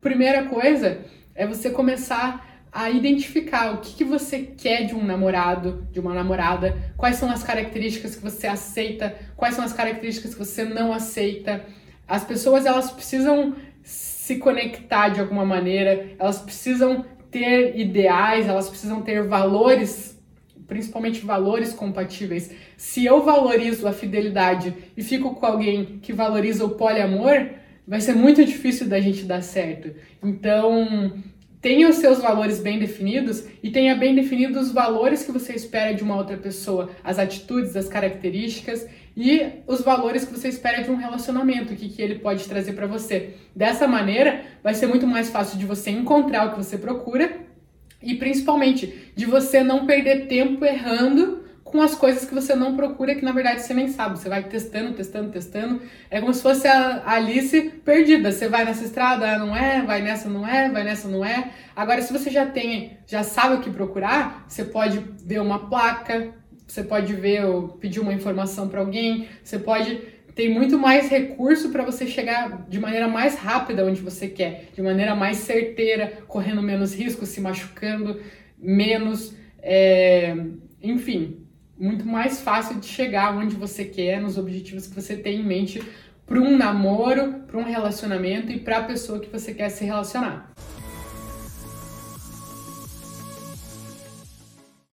Primeira coisa é você começar a identificar o que, que você quer de um namorado, de uma namorada, quais são as características que você aceita, quais são as características que você não aceita. As pessoas elas precisam se conectar de alguma maneira, elas precisam ter ideais, elas precisam ter valores, principalmente valores compatíveis. Se eu valorizo a fidelidade e fico com alguém que valoriza o poliamor, vai ser muito difícil da gente dar certo. Então, tenha os seus valores bem definidos e tenha bem definidos os valores que você espera de uma outra pessoa, as atitudes, as características e os valores que você espera de um relacionamento, o que, que ele pode trazer para você. Dessa maneira, vai ser muito mais fácil de você encontrar o que você procura e principalmente de você não perder tempo errando com as coisas que você não procura, que na verdade você nem sabe. Você vai testando, testando, testando. É como se fosse a Alice perdida. Você vai nessa estrada, não é, vai nessa, não é, vai nessa, não é. Agora, se você já tem, já sabe o que procurar, você pode ver uma placa, você pode ver ou pedir uma informação para alguém, você pode ter muito mais recurso para você chegar de maneira mais rápida onde você quer, de maneira mais certeira, correndo menos risco, se machucando menos, é... enfim, muito mais fácil de chegar onde você quer, nos objetivos que você tem em mente para um namoro, para um relacionamento e para a pessoa que você quer se relacionar.